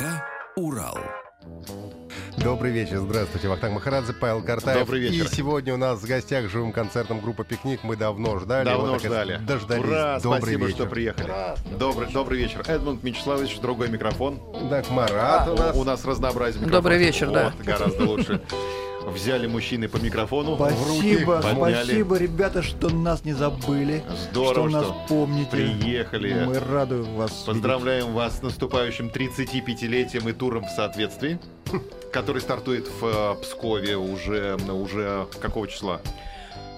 ДК «Урал». Добрый вечер, здравствуйте. Вахтанг Махарадзе, Павел Картаев. Добрый вечер. И сегодня у нас в гостях живым концертом группа «Пикник». Мы давно ждали. Давно Вот ждали. Дождались. Ура, Добрый спасибо, вечер. что приехали. Добрый, добрый вечер. Эдмунд Мячеславович, другой микрофон. Так, Марат у нас. У нас разнообразие микрофонов. Добрый вечер, да. Вот, гораздо лучше. Взяли мужчины по микрофону. Спасибо, подняли. спасибо, ребята, что нас не забыли. Здорово, что нас что помните. приехали. Мы рады вас Поздравляем вас с наступающим 35-летием и туром в соответствии, который стартует в э, Пскове уже, уже какого числа?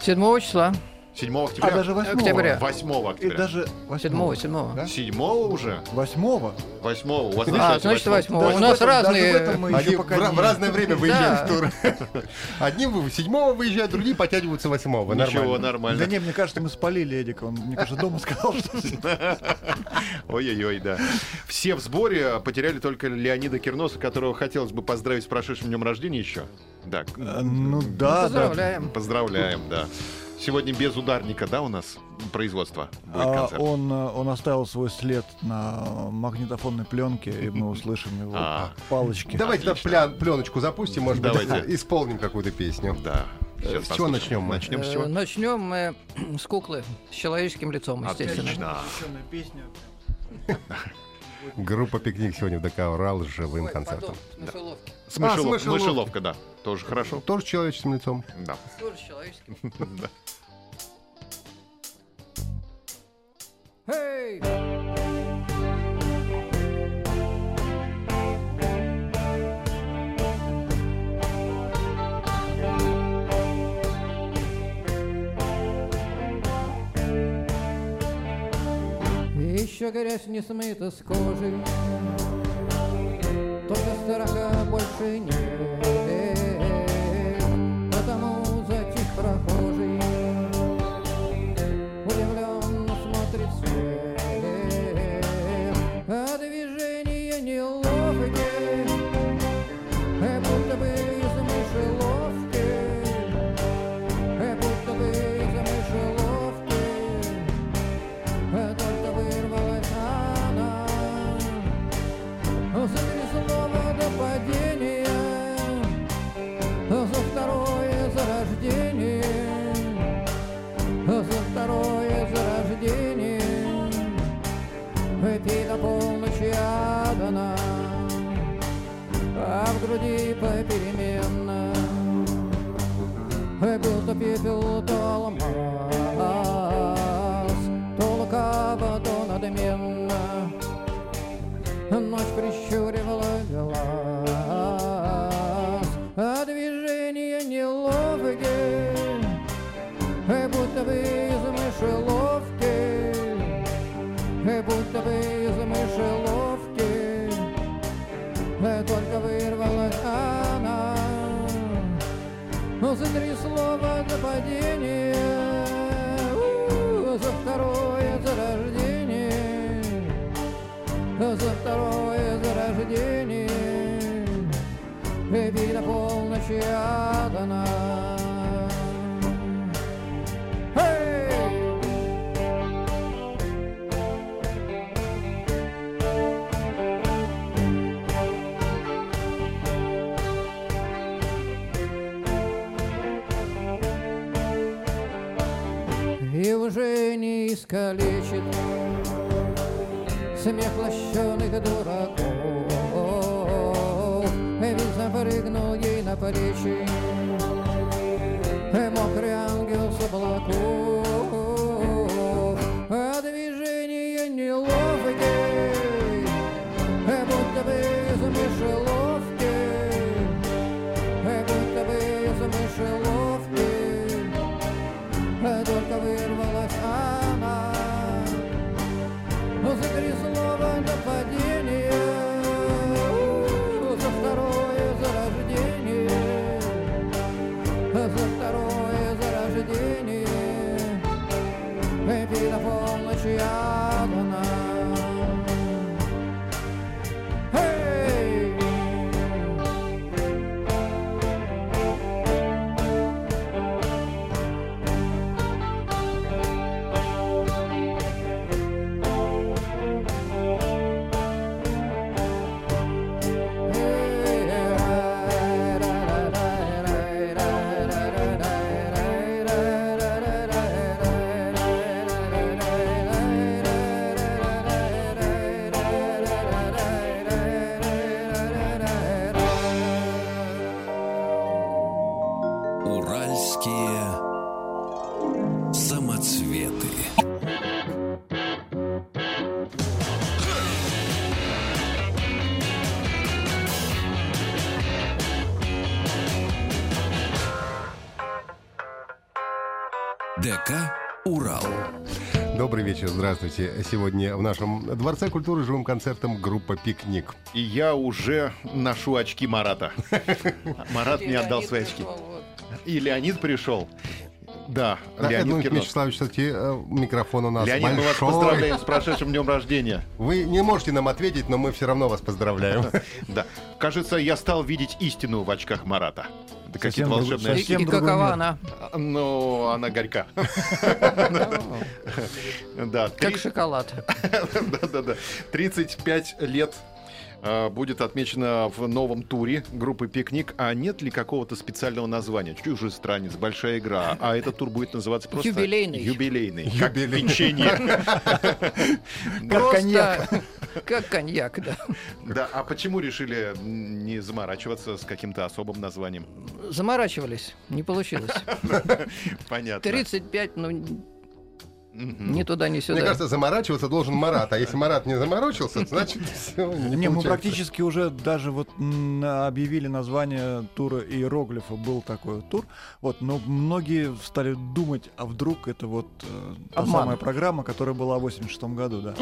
7 числа. 7 видеть. октября? А даже восьмого. Октября. 8 И октября. даже 7 восьмого. 7 Да? 7 уже? Восьмого? 8 у вас А, значит, 8. 8 Даже У нас этом- разные. Они в, в разное время выезжают Да. в тур. Одни в седьмого выезжают, другие потягиваются восьмого. Ничего, Нормально. Да не, мне кажется, мы спалили Эдика. Он, мне кажется, дома сказал, что... Ой-ой-ой, да. Все в сборе, потеряли только Леонида Кирноса, которого хотелось бы поздравить с прошедшим днем рождения еще. Да, Э, Ну да, да. Поздравляем. поздравляем, да. Сегодня без ударника, да, у нас производство будет А, концерт? он, э, он оставил свой след на магнитофонной пленке, и мы услышим его А. палочки. Давайте да, пля- пленочку запустим, может быть, Давайте. исполним какую-то песню. Да. Э, Сейчас с чего начнем мы? Начнем с Э, чего? Начнем мы с куклы, с человеческим лицом, естественно. Отлично. песня. Группа «Пикник» сегодня в ДК «Урал» с живым Ой, концертом. потом, с мышеловки. С мышелов-. Мышеловка, да. Тоже хорошо. Тоже с человеческим лицом. Да. Тоже с человеческим. Да. Эй! Еще грязь не смыта с кожи, Только страха больше нет, Выпей до полночи адана, А в груди попеременно, Будто пепел, то Затрясло до падения, у, За второе зарождение, за второе зарождение. Выпей до полночи адана уже не искалечит Смех лощеных дураков. Ведь запрыгнул ей на плечи Мокрый ангел с облаков здравствуйте. Сегодня в нашем Дворце культуры живым концертом группа «Пикник». И я уже ношу очки Марата. Марат мне отдал свои очки. И Леонид пришел. Да, Да, Леонид Эдмон Кирнос. Вячеславович, кстати, э, микрофон у нас Леонид, мы вас большой. поздравляем с прошедшим днем рождения. Вы не можете нам ответить, но мы все равно вас поздравляем. Да. Кажется, я стал видеть истину в очках Марата. Да какие-то волшебные очки. и какова она? Ну, она горька. Да, Как шоколад. Да-да-да. 35 лет будет отмечено в новом туре группы «Пикник». А нет ли какого-то специального названия? «Чужестранец», «Большая игра». А этот тур будет называться просто... Юбилейный. Юбилейный. Как Юбилейный. печенье. Просто коньяк. Как коньяк, да. Да, а почему решили не заморачиваться с каким-то особым названием? Заморачивались, не получилось. Понятно. 35, ну, Мгм. ни туда, ни Мне сюда. кажется, заморачиваться должен Марат. А если Марат не заморочился, значит, все не Не, мы практически уже даже вот объявили название тура иероглифа, был такой вот тур. Вот, но многие стали думать, а вдруг это вот э, та Обман. самая программа, которая была в 86 году, да.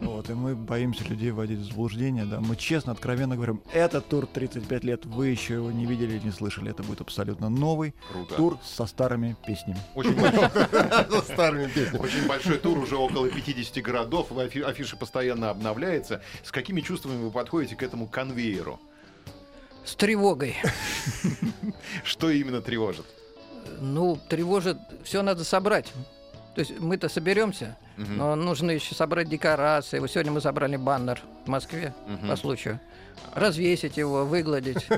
Вот, и мы боимся людей вводить в заблуждение, да. Мы честно, откровенно говорим, этот тур 35 лет, вы еще его не видели, не слышали. Это будет абсолютно новый Круто. тур со старыми песнями. Очень Со старыми песнями. Очень большой тур, уже около 50 городов. Афи- Афиша постоянно обновляется. С какими чувствами вы подходите к этому конвейеру? С тревогой. Что именно тревожит? Ну, тревожит, все надо собрать. То есть мы-то соберемся, Но нужно еще собрать декорации. Вот сегодня мы собрали баннер в Москве по случаю. Развесить его, выгладить.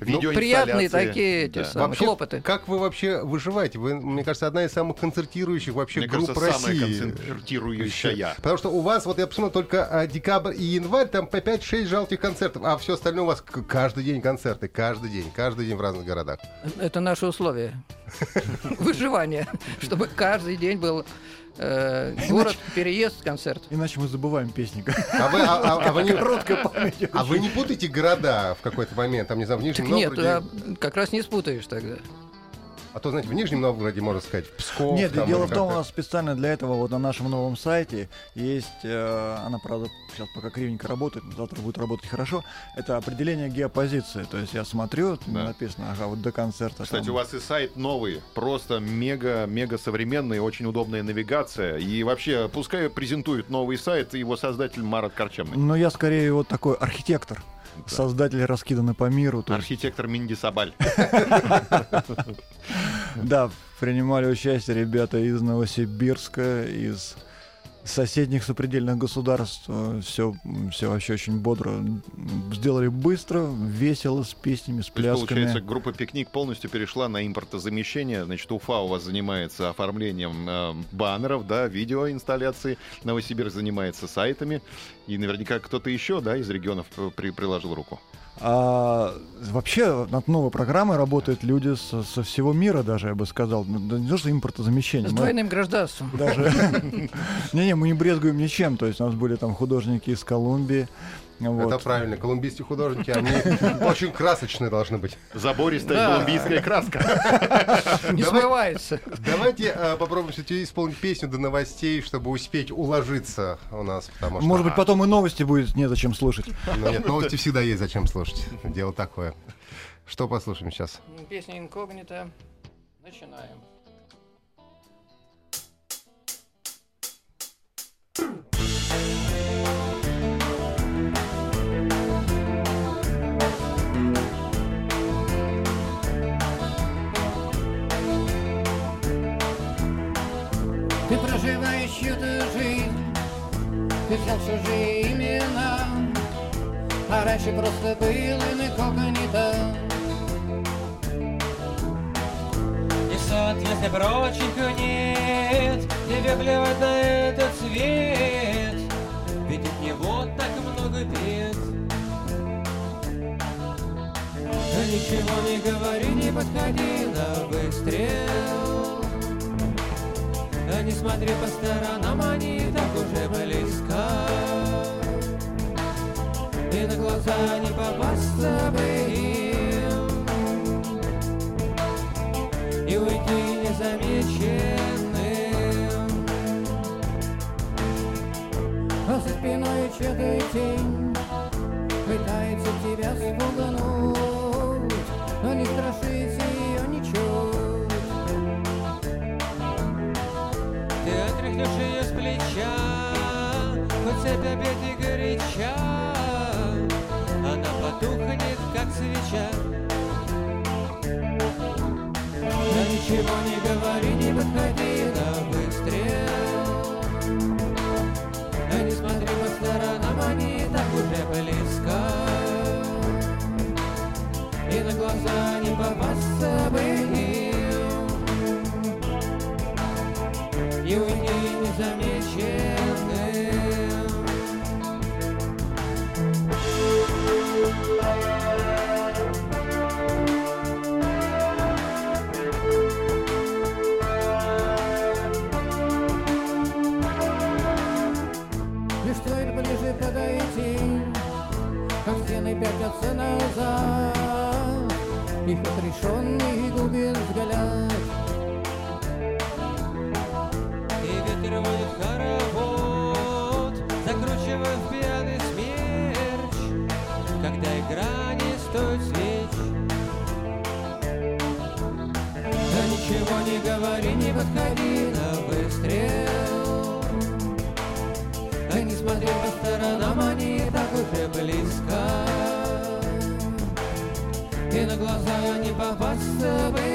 Ну, приятные такие хлопоты. как вы вообще выживаете? Вы, мне кажется, одна из самых концертирующих вообще групп России. концентрирующая. Потому что у вас, вот я посмотрел, только а, декабрь и январь, там по 5-6 жалких концертов, а все остальное у вас каждый день концерты, каждый день, каждый день в разных городах. Это наши условия выживания, чтобы каждый день был э, город, переезд, концерт. Иначе мы забываем песни. А вы, а- а- а вы не, Короткая память. а вы не путаете города в какой-то момент, там, не знаю, в Нижнем Так нет, Новгороде? а как раз не спутаешь тогда. А то, знаете, в Нижнем Новгороде, можно сказать, в Псков. Нет, там, дело в том, у нас специально для этого вот на нашем новом сайте есть, э, она, правда, сейчас пока кривенько работает, но завтра будет работать хорошо, это определение геопозиции. То есть я смотрю, Да. написано, ага, вот до концерта. Кстати, там. у вас и сайт новый, просто мега, мега современный, очень удобная навигация. И вообще, пускай презентует новый сайт его создатель Марат Корчемный. Но я скорее вот такой архитектор. Создатели раскиданы по миру. есть, Архитектор Минди Сабаль. да, принимали участие ребята из Новосибирска, из соседних сопредельных государств. Все, все вообще очень бодро. Сделали быстро, весело, с песнями, с То есть, плясками. получается, группа «Пикник» полностью перешла на импортозамещение. Значит, Уфа у вас занимается оформлением э, баннеров, да, видеоинсталляции. Новосибирск занимается сайтами. И наверняка кто-то еще, да, из регионов п- при- приложил руку. А вообще над новой программой работают люди со, со всего мира даже, я бы сказал. Ну, да Не то, что импортозамещение. С мы двойным гражданством. даже... Не-не, мы не брезгуем ничем. То есть у нас были там художники из Колумбии. Вот. Это правильно. Колумбийские художники, они очень красочные должны быть. Забористая Да. колумбийская краска. Не Давай- смывается. Давайте э, попробуем все-таки исполнить песню до новостей, чтобы успеть уложиться у нас. Может быть, потом и новости будет незачем слушать. Ну, нет, новости всегда есть зачем слушать. Дело такое. Что послушаем сейчас? Песня инкогнито. Начинаем. Чью-то жизнь, взял чужие имена, а раньше просто был инкогнито. И соответствия прочих нет Тебе плевать на этот свет. Ведь от него так много бед. Ничего не говори, не подходи на выстрел да не смотри по сторонам, они и так уже близко. И на глаза не попасться бы им И уйти незамеченным. А за спиной чья-то тень Пытается тебя спуганно и горяча, она потухнет, как свеча. Да ничего не говори, не подходи на выстрел Да не смотри по сторонам, они так уже близко. И на глаза не попасться бы им И уйти незамеченным как стены пятятся назад, Их отрешенный губит взгляд. И ветер водит хоровод, закручивая в пьяный смерч, когда игра не стоит свеч. Да ничего не говори, не подходи глаза не попасться бы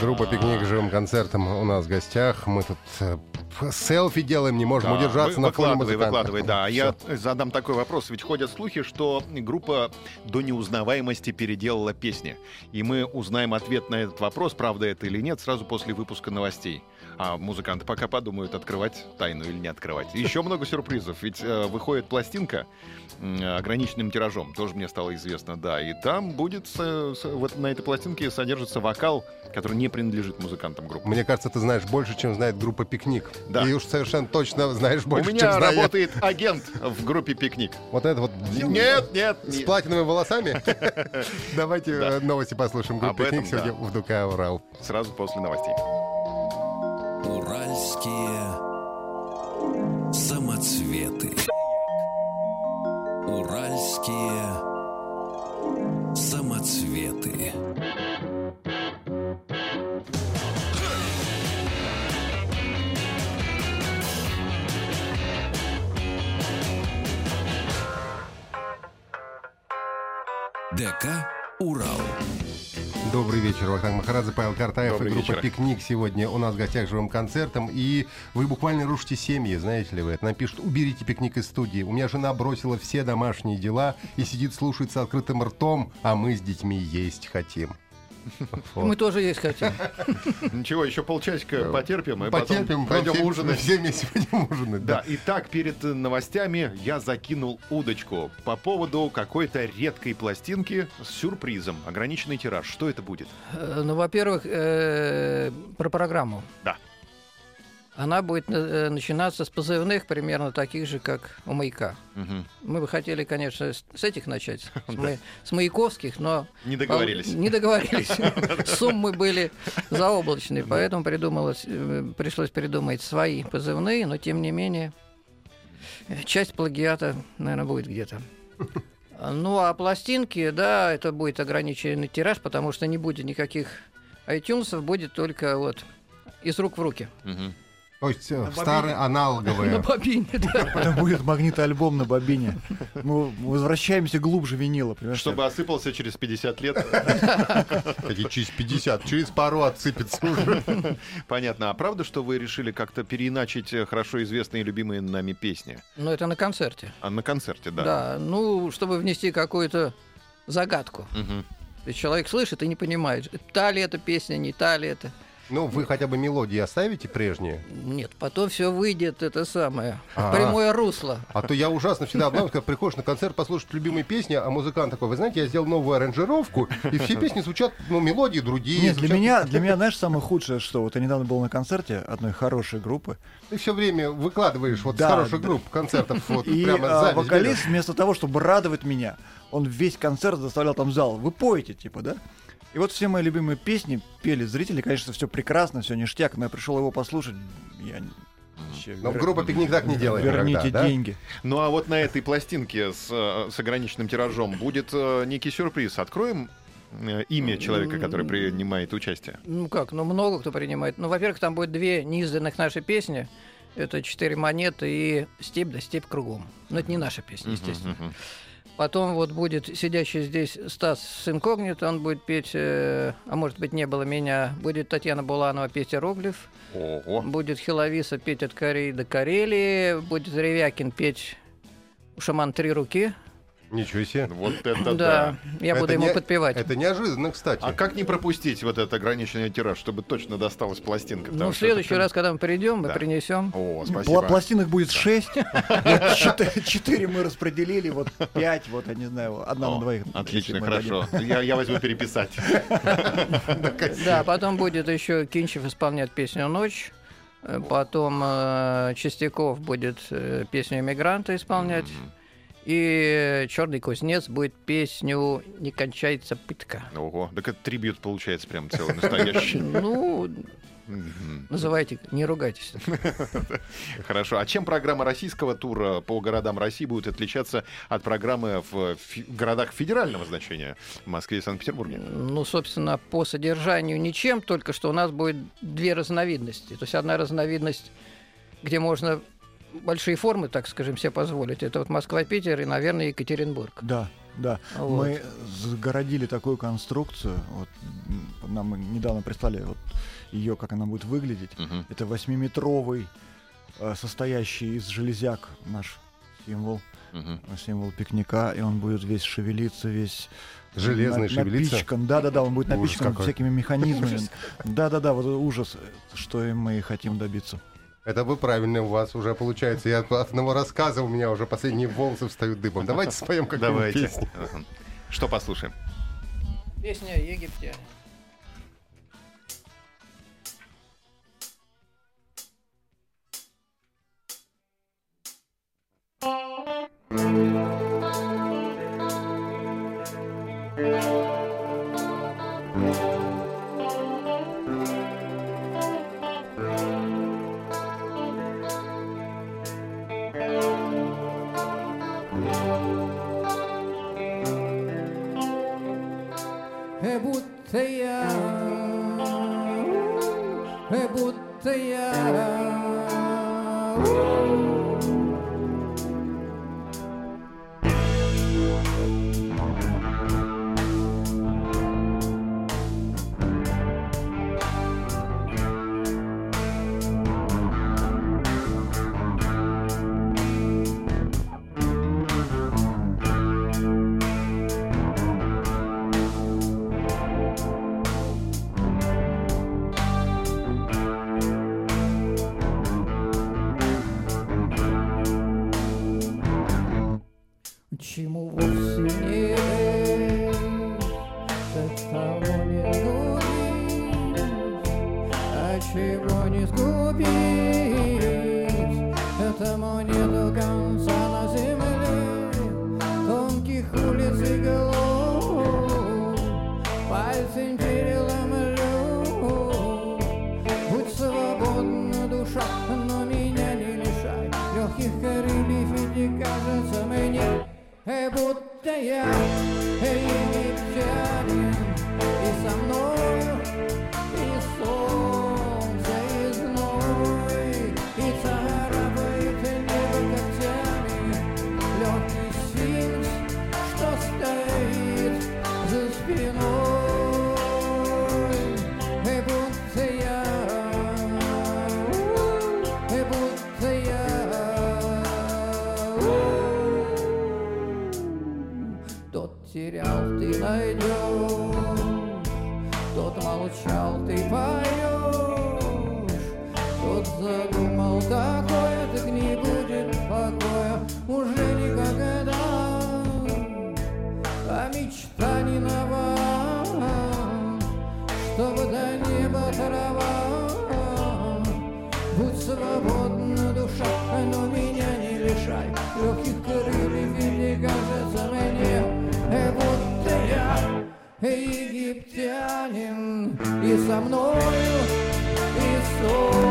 Группа «Пикник» живым концертом у нас в гостях. Мы тут э, селфи делаем, не можем Да, удержаться вы- на фоне музыкантов. выкладывай, да. А Всё. я задам такой вопрос. Ведь ходят слухи, что группа до неузнаваемости переделала песни. И мы узнаем ответ на этот вопрос, правда это или нет, сразу после выпуска новостей. А музыканты пока подумают, открывать тайну или не открывать. Еще много сюрпризов. Ведь э, выходит пластинка м, ограниченным тиражом, тоже мне стало известно, да. И там будет, с- с- вот на этой пластинке содержится вокал, который не принадлежит музыкантам группы. Мне кажется, ты знаешь больше, чем знает группа «Пикник». Да. И уж совершенно точно знаешь У больше, чем меня знаю я. работает агент в группе «Пикник». Вот это вот... Нет, нет, С нет. платиновыми волосами? Давайте Да. э, новости послушаем. Группа «Пикник» сегодня в ДК «Урал». Сразу после новостей. Уральские самоцветы. Уральские самоцветы. ДК «Урал». Добрый вечер, Вахтанг Махарадзе, Павел Картаев Добрый и группа вечер. «Пикник» сегодня у нас в гостях живым концертом. И вы буквально рушите семьи, знаете ли вы. Это нам пишут, уберите «Пикник» из студии. У меня жена бросила все домашние дела и сидит, слушает с открытым ртом, а мы с детьми есть хотим. Вот. Мы тоже есть хотим. Ничего, еще полчасика потерпим, и Потерпим, потом пойдем все, ужинать. Все вместе пойдем ужинать, Да, да. итак, перед новостями я закинул удочку по поводу какой-то редкой пластинки с сюрпризом. Ограниченный тираж. Что это будет? Э, Ну, во-первых, э, про программу. Да. Она будет э, начинаться с позывных, примерно таких же, как у маяка. Мгм. Мы бы хотели, конечно, с этих начать, с, ма- с маяковских, но Не договорились. не договорились. Суммы были заоблачные, поэтому придумалось, э, пришлось придумать свои позывные, но тем не менее часть плагиата, наверное, будет где-то. Ну, а пластинки, да, это будет ограниченный тираж, потому что не будет никаких iTunes, будет только вот из рук в руки. Мгм. То есть э, На старые На аналоговые. бобине, да. Это будет магнитоальбом на бобине. Мы возвращаемся глубже винила, понимаешь? Чтобы осыпался через 50 лет. Через 50, через пару отсыпется уже. Понятно. А правда, что вы решили как-то переиначить э, хорошо известные и любимые нами песни? Но это на концерте. А на концерте, да. Да, ну, чтобы внести какую-то загадку. Мгм. То есть человек слышит и не понимает, та ли это песня, не та ли это. Ну, вы хотя бы мелодии оставите прежние? Нет, потом все выйдет это самое, А. в прямое русло. А то я ужасно всегда обманываюсь, когда приходишь на концерт послушать любимые песни, а музыкант такой, вы знаете, я сделал новую аранжировку, и все песни звучат, ну, мелодии другие. Нет, для меня, для меня, знаешь, самое худшее, что вот я недавно был на концерте одной хорошей группы, Ты все время выкладываешь вот Да, с хороших да. групп концертов вот и прямо а, вокалист вместо того, чтобы радовать меня, он весь концерт заставлял там зал. Вы поете, типа, да? И вот все мои любимые песни пели зрители, конечно, все прекрасно, все ништяк, но я пришел его послушать, я... вообще, Но вер- группа «Пикник» так не делает Верните никогда, да? деньги. Ну а вот на этой пластинке с, э, с ограниченным тиражом будет э, некий сюрприз. Откроем э, имя человека, который принимает участие. Ну как, ну много кто принимает. Ну, во-первых, там будет две неизданных наши песни. Это «Четыре монеты» и «Степь да степь кругом». Но это не наша песня, естественно. Мгм, мгм. Потом вот будет сидящий здесь Стас с инкогнито, он будет петь, э, а может быть не было меня, будет Татьяна Буланова петь «Иероглиф», Ого. будет Хиловиса петь «От Кореи до Карелии», будет Ревякин петь «Шаман три руки». Ничего себе. Вот это да. да, я буду Это ему не- подпевать. Это неожиданно, кстати. А как не пропустить вот этот ограниченный тираж, чтобы точно досталась пластинка? Ну, в это следующий прям- раз, когда мы придем, мы Да. принесем. О, Пла- спасибо. пластинок будет шесть, вот четы- четыре мы распределили, вот пять, вот, я не знаю, одна на двоих. Отлично, мы хорошо. Я, я возьму переписать. Да, потом будет еще Кинчев исполнять песню «Ночь». Э, Потом э, Чистяков будет э, песню «Эмигранта» исполнять. И Черный кузнец будет песню «Не кончается пытка». Ого, так это трибют получается прям целый настоящий. Ну, называйте, не ругайтесь. Хорошо. А чем программа российского тура по городам России будет отличаться от программы в городах федерального значения в Москве и Санкт-Петербурге? Ну, собственно, по содержанию ничем, только что у нас будет две разновидности. То есть одна разновидность, где можно большие формы, так скажем, себе позволить. Это вот Москва-Питер и, наверное, Екатеринбург. Да, да. Вот. Мы загородили такую конструкцию. Вот нам недавно прислали вот ее, как она будет выглядеть. Мгм. Это восьмиметровый, э, состоящий из железяк наш символ, э, символ пикника, и он будет весь шевелиться, весь Железный на- шевелится? напичкан. Да-да-да, он будет Ужас напичкан какой. всякими механизмами. Да-да-да, вот ужас, что и мы хотим добиться. Это вы правильно у вас уже получается. Я от одного рассказа у меня уже последние волосы встают дыбом. Давайте споем какую-нибудь Давайте. песню. Что послушаем? Песня «Египтяне». Э, Чему вовсе не fire. И со мною и солнце,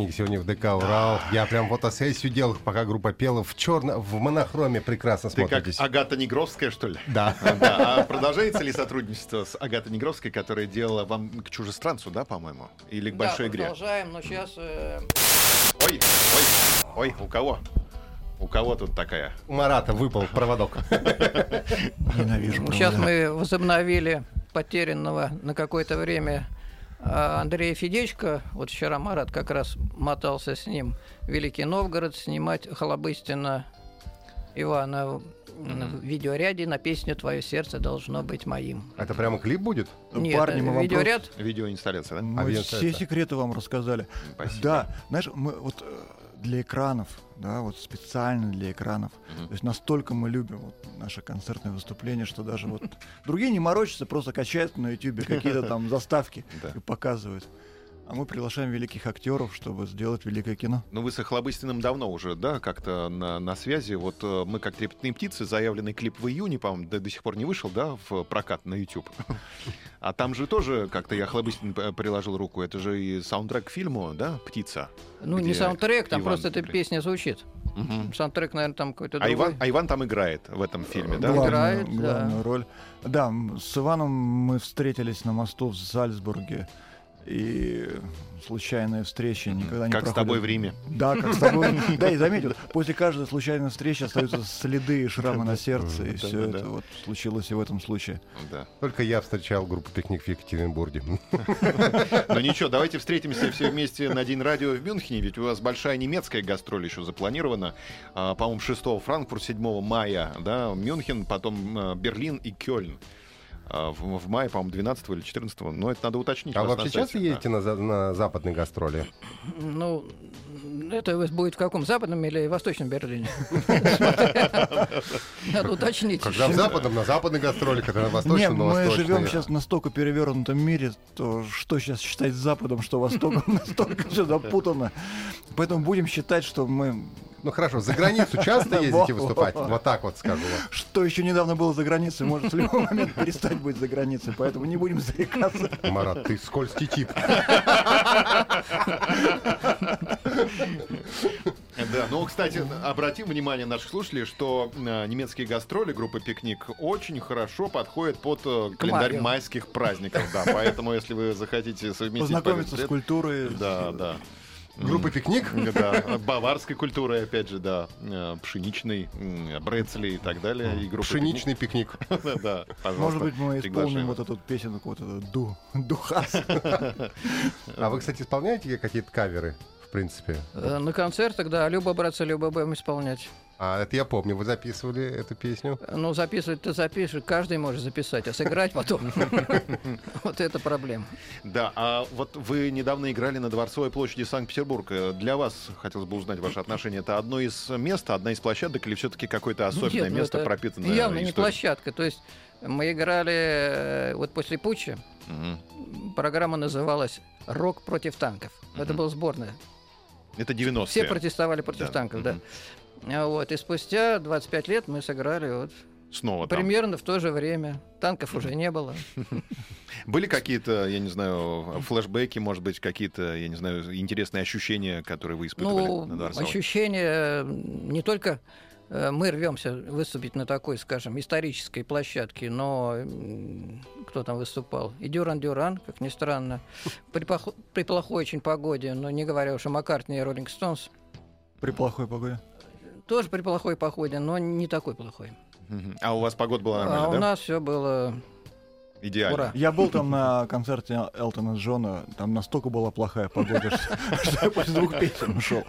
«Пикник» сегодня в ДК «Урал». Я прям фотосессию делал, пока группа пела в черно, в монохроме прекрасно Ты как смотритесь. Агата Негровская, что ли? Да. Да. А продолжается ли сотрудничество с Агатой Негровской, которая делала вам к чужестранцу, да, по-моему? Или к большой да, игре? продолжаем, но сейчас... Ой, ой, ой, у кого? У кого тут такая? У Марата выпал проводок. Ненавижу сейчас мы возобновили потерянного на какое-то время а, Андрея Федечко. Вот вчера Марат как раз мотался с ним в Великий Новгород снимать Холобыстина Ивана в видеоряде на песню «Твое сердце должно быть моим». Это прямо клип будет? Нет, Парни, мы видеоряд Видеоинсталляция, да? Мы Авиация. все секреты вам рассказали. Спасибо. Да, знаешь, мы вот э, для экранов, да, вот специально для экранов. Мгм. То есть настолько мы любим вот, наше концертное выступление, что даже вот другие не морочатся, просто качают на YouTube какие-то там заставки и показывают. А мы приглашаем великих актеров, чтобы сделать великое кино. Ну, вы с Охлобыстиным давно уже, да, как-то на, на связи. Вот э, мы, как трепетные птицы, заявленный клип в июне, по-моему, до, до сих пор не вышел, да, в прокат на YouTube. А там же тоже как-то я Охлобыстин э, приложил руку. Это же и саундтрек к фильму, да, «Птица». Ну, не саундтрек, там Иван просто эта песня звучит. Мгм. Саундтрек, наверное, там какой-то А другой. Иван, а Иван там играет в этом фильме, да? Главную, Играет, да. главную роль. Да, с Иваном мы встретились на мосту в Зальцбурге. И случайная встреча никогда не Как с проходит. тобой в Риме. Да, как с тобой. Да, и заметь, вот после каждой случайной встречи остаются следы и шрамы на сердце, и все это вот случилось и в этом случае. Да. Только я встречал группу «Пикник» в Екатеринбурге. Ну ничего, давайте встретимся все вместе на День радио в Мюнхене, ведь у вас большая немецкая гастроль еще запланирована. А, По-моему, 6 Франкфурт, 7 мая, да, Мюнхен, потом э, Берлин и Кёльн. А, в, в мае, по-моему, 12 или 14 но это надо уточнить. А вы на вообще часто сайте. едете на, за- на западные гастроли? Ну, это будет в каком? Западном или Восточном Берлине? Надо уточнить. Когда в западном, на западных гастролях, когда на восточном, на мы живем сейчас в настолько перевернутом мире, то что сейчас считать Западом, что Востоком, настолько все запутано. Поэтому будем считать, что мы... Ну хорошо, за границу часто ездите выступать? Вот так вот скажу. вам. Что еще недавно было за границей, может в любой момент перестать быть за границей. Поэтому не будем зарекаться. Марат, ты скользкий тип. Да, ну, кстати, обратим внимание наших слушателей, что э, немецкие гастроли группы «Пикник» очень хорошо подходят под э, календарь майских праздников, да, поэтому если вы захотите совместить... Познакомиться с культурой. Да, да. Группа «Пикник»? Да, баварской культурой, опять же, да, э, пшеничной, м, брецели и так далее. И Пшеничный пикник. Да, пожалуйста, Может быть, мы исполним вот эту песенку, вот эту ду, духас. А вы, кстати, исполняете какие-то каверы, в принципе? Э, На концертах, да, Люба, братцы, Люба будем исполнять. А, это я помню, вы записывали эту песню. Ну, записывать ты запишешь, каждый может записать, а сыграть потом. Вот это проблема. Да, а вот вы недавно играли на Дворцовой площади Санкт-Петербурга. Для вас хотелось бы узнать ваше отношение. Это одно из мест, одна из площадок или все-таки какое-то особенное Нет, ну место, пропитанное Явно не историей? площадка. То есть мы играли э, вот после путча. Мгм. Программа называлась «Рок против танков». Это была сборная. Это 90-е. Все протестовали против Да, танков, да. мгм. А Вот, и спустя 25 лет мы сыграли вот Снова там. примерно в то же время. Танков уже не было. Были какие-то, я не знаю, флешбеки, может быть, какие-то, я не знаю, интересные ощущения, которые вы испытывали на Ну, Дворцовой? ощущение э, не только э, мы рвемся выступить на такой, скажем, исторической площадке, но кто там выступал? И Дюран Дюран, как ни странно, при, пох- при плохой очень погоде, но не говоря уж о Маккартни и Роллинг Стоунс, При плохой погоде. Тоже при плохой погоде, но не такой плохой. А у вас погода была а нормальная, у да? нас все было Идеально. ура. Я был там на концерте Элтона Джона, там настолько была плохая погода, что что я после двух песен ушел.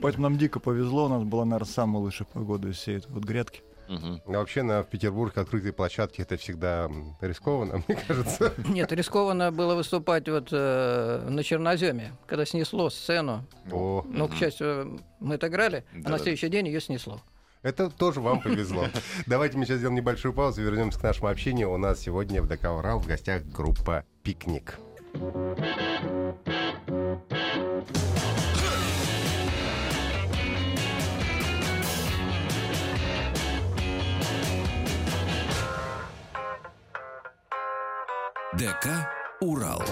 Поэтому нам дико повезло, у нас была, наверное, самая лучшая погода из всей этой вот грядки. А вообще на в Петербурге открытые площадки это всегда рискованно, мне кажется. Нет, рискованно было выступать вот э, на Черноземе, когда снесло сцену. О, Но, к счастью, мы отыграли, а Да-да. на следующий день ее снесло. это тоже вам повезло. Давайте мы сейчас сделаем небольшую паузу и вернемся к нашему общению. У нас сегодня в ДК «Урал» в гостях группа «Пикник». ДК «Урал».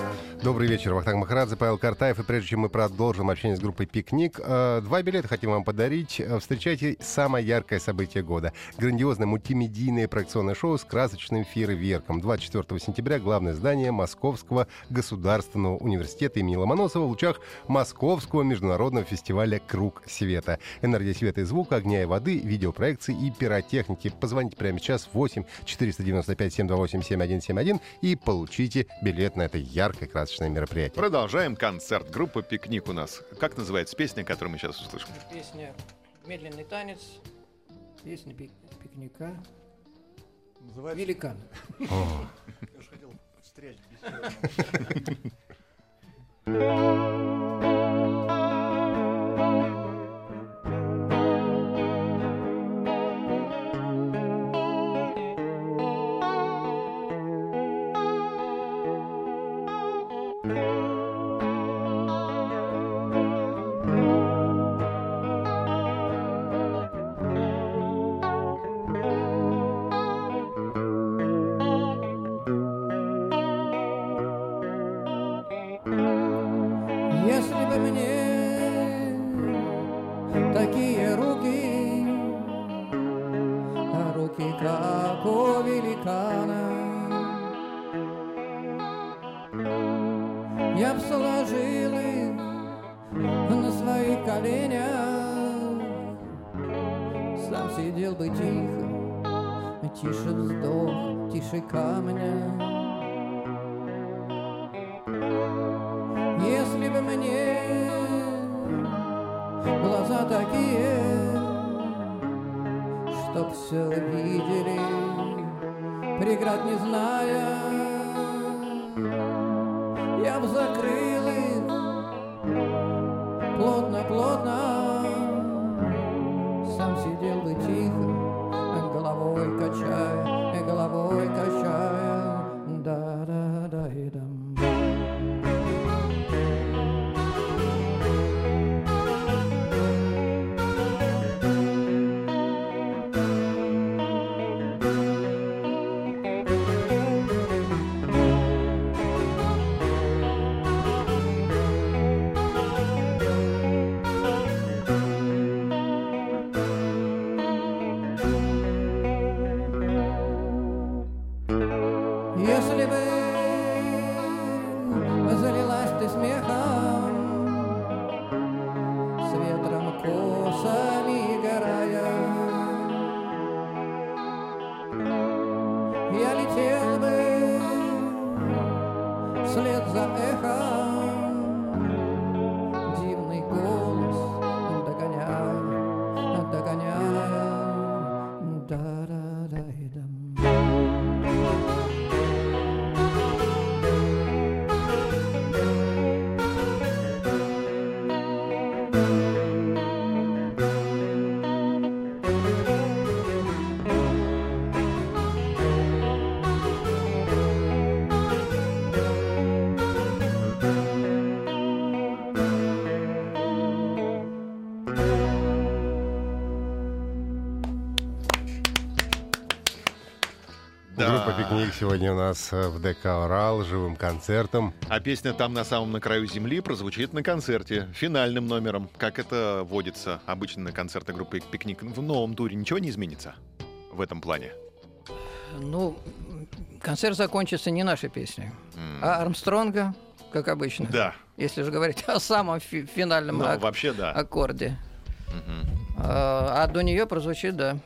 Добрый вечер, Вахтанг Махарадзе, Павел Картаев. И прежде чем мы продолжим общение с группой «Пикник», э, два билета хотим вам подарить. Э, Встречайте самое яркое событие года. Грандиозное мультимедийное проекционное шоу с красочным фейерверком. 24 сентября главное здание Московского государственного университета имени Ломоносова в лучах Московского международного фестиваля «Круг света». Энергия света и звука, огня и воды, видеопроекции и пиротехники. Позвоните прямо сейчас 8 495 728 7171 и получите билет на это яркое красочное мероприятие. Продолжаем концерт группы «Пикник» у нас. Как называется песня, которую мы сейчас услышим? Песня «Медленный танец», песня пик- пикника, «Великан». Я же хотел встрять тише вздох, тише камня. Если бы мне глаза такие, чтоб все видели преград не зная. Группа «Пикник» сегодня у нас э, в ДК «Урал» живым концертом. А песня «Там на самом на краю земли» прозвучит на концерте, финальным номером, как это водится обычно на концерты группы «Пикник». В новом туре ничего не изменится в этом плане? Ну, концерт закончится не нашей песней, М. а Армстронга, как обычно. Да, Если же говорить о самом фи- финальном ну, ак- вообще да. аккорде. Мгм. А, а до нее прозвучит, да.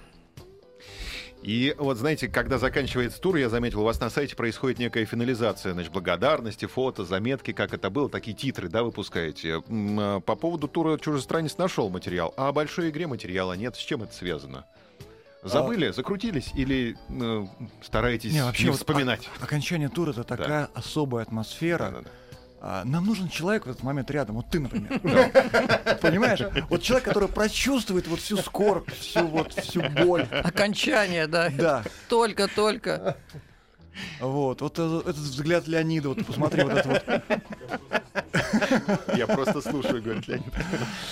И вот, знаете, когда заканчивается тур, я заметил, у вас на сайте происходит некая финализация, значит, благодарности, фото, заметки, как это было, такие титры, да, выпускаете. А, По поводу тура «Чужестранец» нашел материал, а о большой игре материала нет. С чем это связано? Забыли, закрутились или э, стараетесь не, Не, вообще вот вспоминать? о- окончание тура это такая особая атмосфера. Да-да-да. А, нам нужен человек в этот момент рядом, вот ты, например. Понимаешь? Вот человек, который прочувствует вот всю скорбь, всю вот всю боль. Окончание, да. Да, Только-только. вот, вот э- этот взгляд Леонида, вот посмотри, вот это вот. Я просто слушаю, говорит Леонид.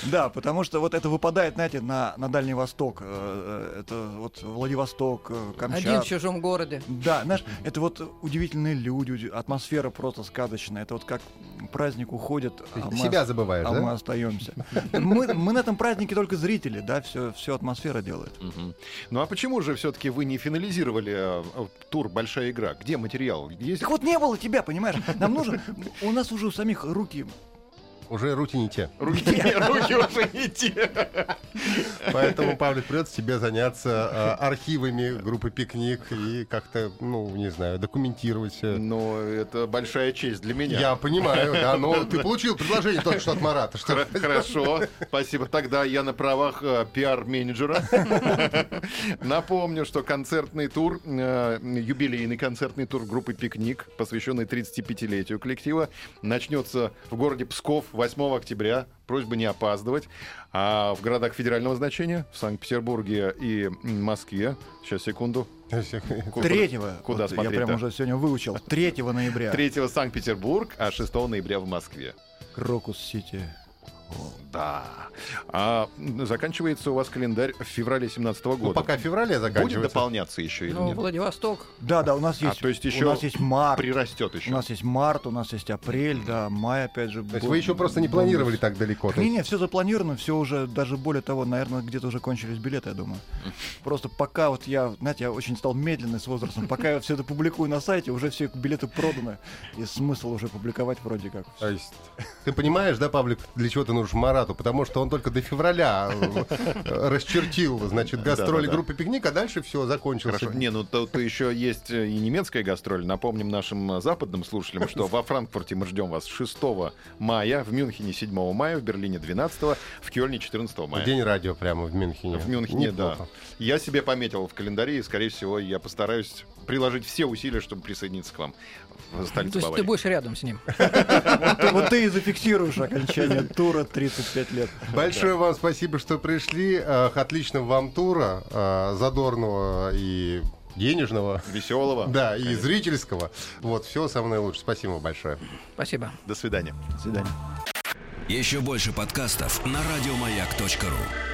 Да, потому что вот это выпадает, знаете, на, на Дальний Восток. э, э, Это вот Владивосток, э, Один в Камчатка. чужом городе. Да, знаешь, это вот удивительные люди, атмосфера просто сказочная. Это вот как праздник уходит, а мы, Себя забываешь, а мы да? остаемся. Мы, мы на этом празднике только зрители, да, все, все атмосфера делает. Ну а почему же все-таки вы не финализировали тур «Большая игра»? Где материал? Есть? Так вот не было тебя, понимаешь? Нам нужен, у нас уже у самих руки. Уже руки не те. Руки, руки уже не те. Поэтому, Павлик, придется тебе заняться э, архивами группы «Пикник» и как-то, ну, не знаю, документировать. Но это большая честь для меня. Я понимаю, да, но ты получил предложение только что от Марата. Что... Хор- Хорошо, спасибо. Тогда я на правах э, пиар-менеджера напомню, что концертный тур, э, юбилейный концертный тур группы «Пикник», посвященный 35-летию коллектива, начнется в городе Псков 8 октября. Просьба не опаздывать. А в городах федерального значения, в Санкт-Петербурге и Москве, сейчас, секунду, Ку- Третьего, Куда вот я смотреть-то? прям уже сегодня выучил, 3 ноября, 3 Санкт-Петербург, а 6 ноября в Москве. Крокус-Сити. Да. А заканчивается у вас календарь в феврале 17 года. Ну, пока в феврале Будет заканчивается. дополняться еще или Ну, нет? Владивосток. Да, да, у нас А, есть, то есть у еще нас есть март, Прирастет еще. у нас есть март, у нас есть апрель, да, май опять же. То есть вы еще просто не планировали так далеко. Не, не, все запланировано, все уже, даже более того, наверное, где-то уже кончились билеты, я думаю. Просто пока вот я, знаете, я очень стал медленный с возрастом, пока я все это публикую на сайте, уже все билеты проданы, и смысл уже публиковать вроде как. То есть, ты понимаешь, да, Павлик, для чего ты нужен Марату, потому что он только до февраля э, расчертил, значит, гастроли группы «Пикник», а дальше все закончилось. Не, ну тут еще есть э, и немецкая гастроль. Напомним нашим э, западным слушателям, что во Франкфурте мы ждем вас 6 мая, в Мюнхене 7 мая, в Берлине 12, в Кёльне 14 мая. День радио прямо в Мюнхене. В Мюнхене, да. Я себе пометил в календаре, и, скорее всего, я постараюсь приложить все усилия, чтобы присоединиться к вам в То столице есть ты будешь рядом с ним. Вот ты- и зафиксируешь окончание тура 35 лет. Большое вам спасибо, что пришли. Отличного вам тура, э, задорного и денежного. Веселого. Да, и зрительского. Вот, все самое наилучшее. Спасибо большое. Спасибо. До свидания. До свидания. Еще больше подкастов на радиомаяк.ру.